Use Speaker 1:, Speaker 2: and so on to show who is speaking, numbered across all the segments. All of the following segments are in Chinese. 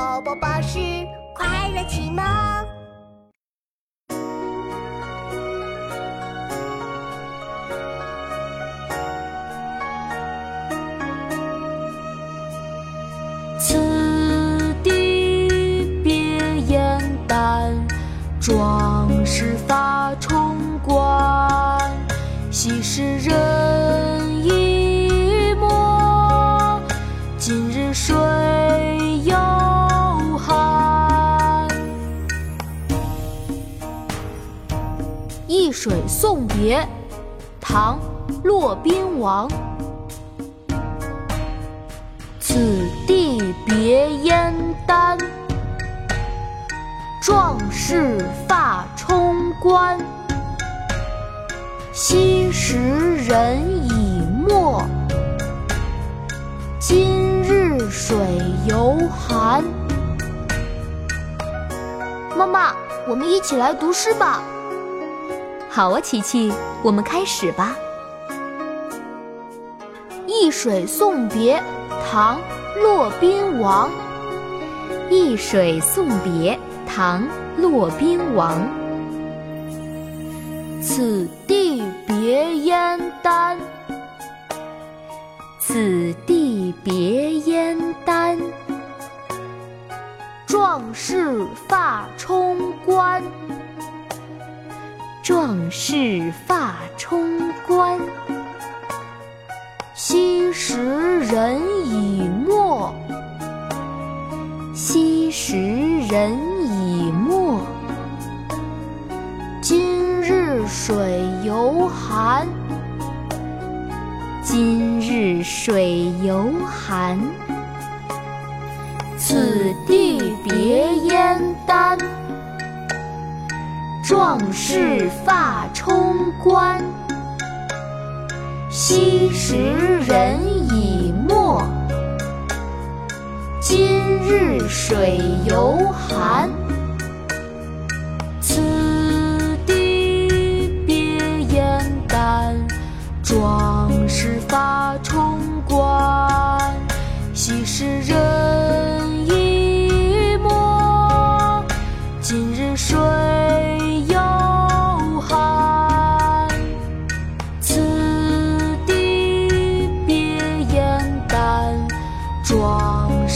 Speaker 1: 宝宝巴士快乐启蒙。
Speaker 2: 此地别燕丹，壮士发冲冠。昔时人易水送别》唐·骆宾王。此地别燕丹，壮士发冲冠。昔时人已没，今日水犹寒。妈妈，我们一起来读诗吧。
Speaker 3: 好啊，琪琪，我们开始吧。
Speaker 2: 《易水送别》唐·骆宾王。
Speaker 3: 《易水送别》唐·骆宾王。
Speaker 2: 此地别燕丹，
Speaker 3: 此地别燕丹。
Speaker 2: 壮士发冲冠，
Speaker 3: 壮士发冲冠。
Speaker 2: 昔时人已没，
Speaker 3: 昔时人已没。
Speaker 2: 今日水犹寒，
Speaker 3: 今日水犹寒。
Speaker 2: 此地别燕丹，壮士发冲冠。昔时人已没，今日水犹寒。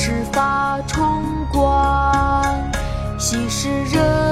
Speaker 2: 是发冲冠心是热